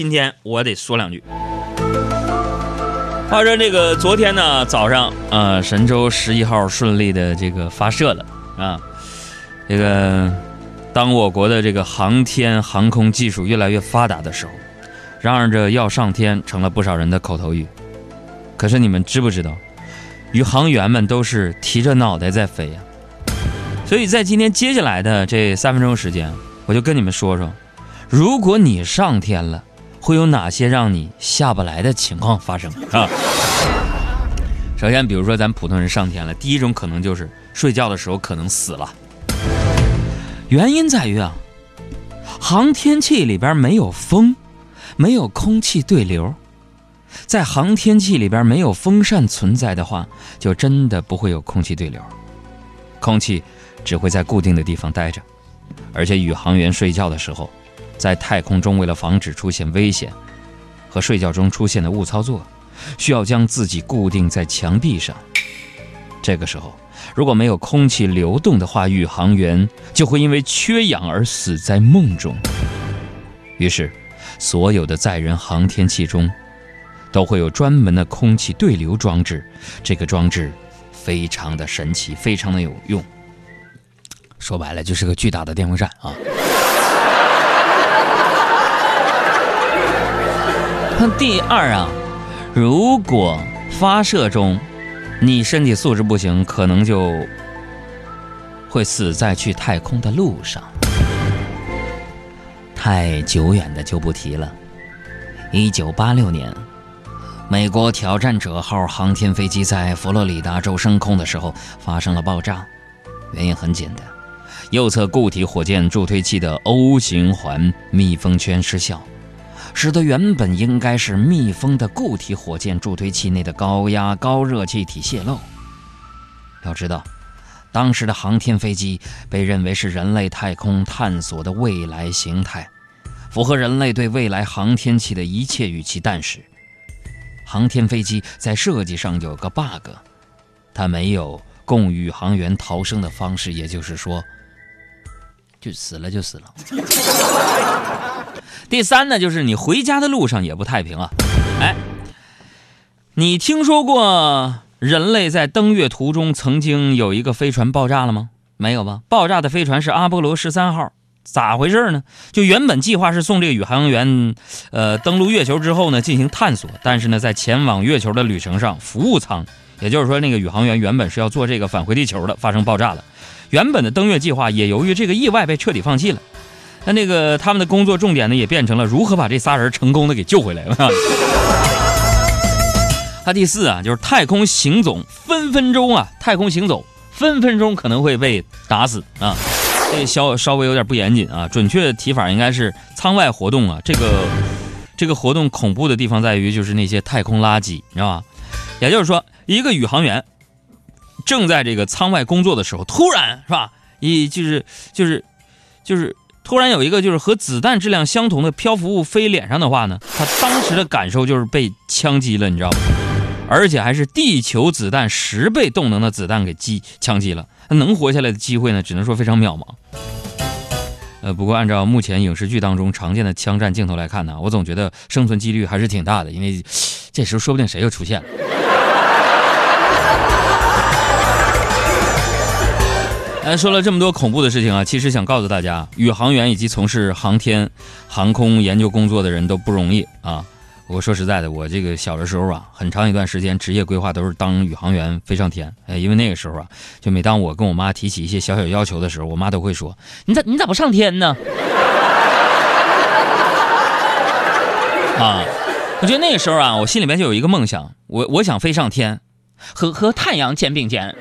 今天我得说两句。话说这个昨天呢早上，呃，神舟十一号顺利的这个发射了啊。这个当我国的这个航天航空技术越来越发达的时候，嚷嚷着要上天成了不少人的口头语。可是你们知不知道，宇航员们都是提着脑袋在飞呀。所以在今天接下来的这三分钟时间，我就跟你们说说，如果你上天了。会有哪些让你下不来的情况发生 啊？首先，比如说咱普通人上天了，第一种可能就是睡觉的时候可能死了。原因在于啊，航天器里边没有风，没有空气对流。在航天器里边没有风扇存在的话，就真的不会有空气对流，空气只会在固定的地方待着，而且宇航员睡觉的时候。在太空中，为了防止出现危险和睡觉中出现的误操作，需要将自己固定在墙壁上。这个时候，如果没有空气流动的话，宇航员就会因为缺氧而死在梦中。于是，所有的载人航天器中都会有专门的空气对流装置。这个装置非常的神奇，非常的有用。说白了，就是个巨大的电风扇啊。第二啊，如果发射中你身体素质不行，可能就会死在去太空的路上。太久远的就不提了。一九八六年，美国挑战者号航天飞机在佛罗里达州升空的时候发生了爆炸，原因很简单，右侧固体火箭助推器的 O 型环密封圈失效。使得原本应该是密封的固体火箭助推器内的高压高热气体泄漏。要知道，当时的航天飞机被认为是人类太空探索的未来形态，符合人类对未来航天器的一切预期。但是，航天飞机在设计上有个 bug，它没有供宇航员逃生的方式，也就是说，就死了就死了。第三呢，就是你回家的路上也不太平啊。哎，你听说过人类在登月途中曾经有一个飞船爆炸了吗？没有吧？爆炸的飞船是阿波罗十三号，咋回事呢？就原本计划是送这个宇航员，呃，登陆月球之后呢进行探索，但是呢，在前往月球的旅程上，服务舱，也就是说那个宇航员原本是要做这个返回地球的，发生爆炸了。原本的登月计划也由于这个意外被彻底放弃了。那那个他们的工作重点呢，也变成了如何把这仨人成功的给救回来。他第四啊，就是太空行走分分钟啊，太空行走分分钟可能会被打死啊。这稍稍微有点不严谨啊，准确提法应该是舱外活动啊。这个这个活动恐怖的地方在于，就是那些太空垃圾，你知道吧？也就是说，一个宇航员正在这个舱外工作的时候，突然是吧？一就是就是就是。突然有一个就是和子弹质量相同的漂浮物飞脸上的话呢，他当时的感受就是被枪击了，你知道吗？而且还是地球子弹十倍动能的子弹给击枪击了，他能活下来的机会呢，只能说非常渺茫。呃，不过按照目前影视剧当中常见的枪战镜头来看呢，我总觉得生存几率还是挺大的，因为这时候说不定谁又出现了。哎，说了这么多恐怖的事情啊，其实想告诉大家，宇航员以及从事航天航空研究工作的人都不容易啊。我说实在的，我这个小的时候啊，很长一段时间职业规划都是当宇航员飞上天。哎，因为那个时候啊，就每当我跟我妈提起一些小小要求的时候，我妈都会说：“你咋你咋不上天呢？” 啊，我觉得那个时候啊，我心里面就有一个梦想，我我想飞上天，和和太阳肩并肩。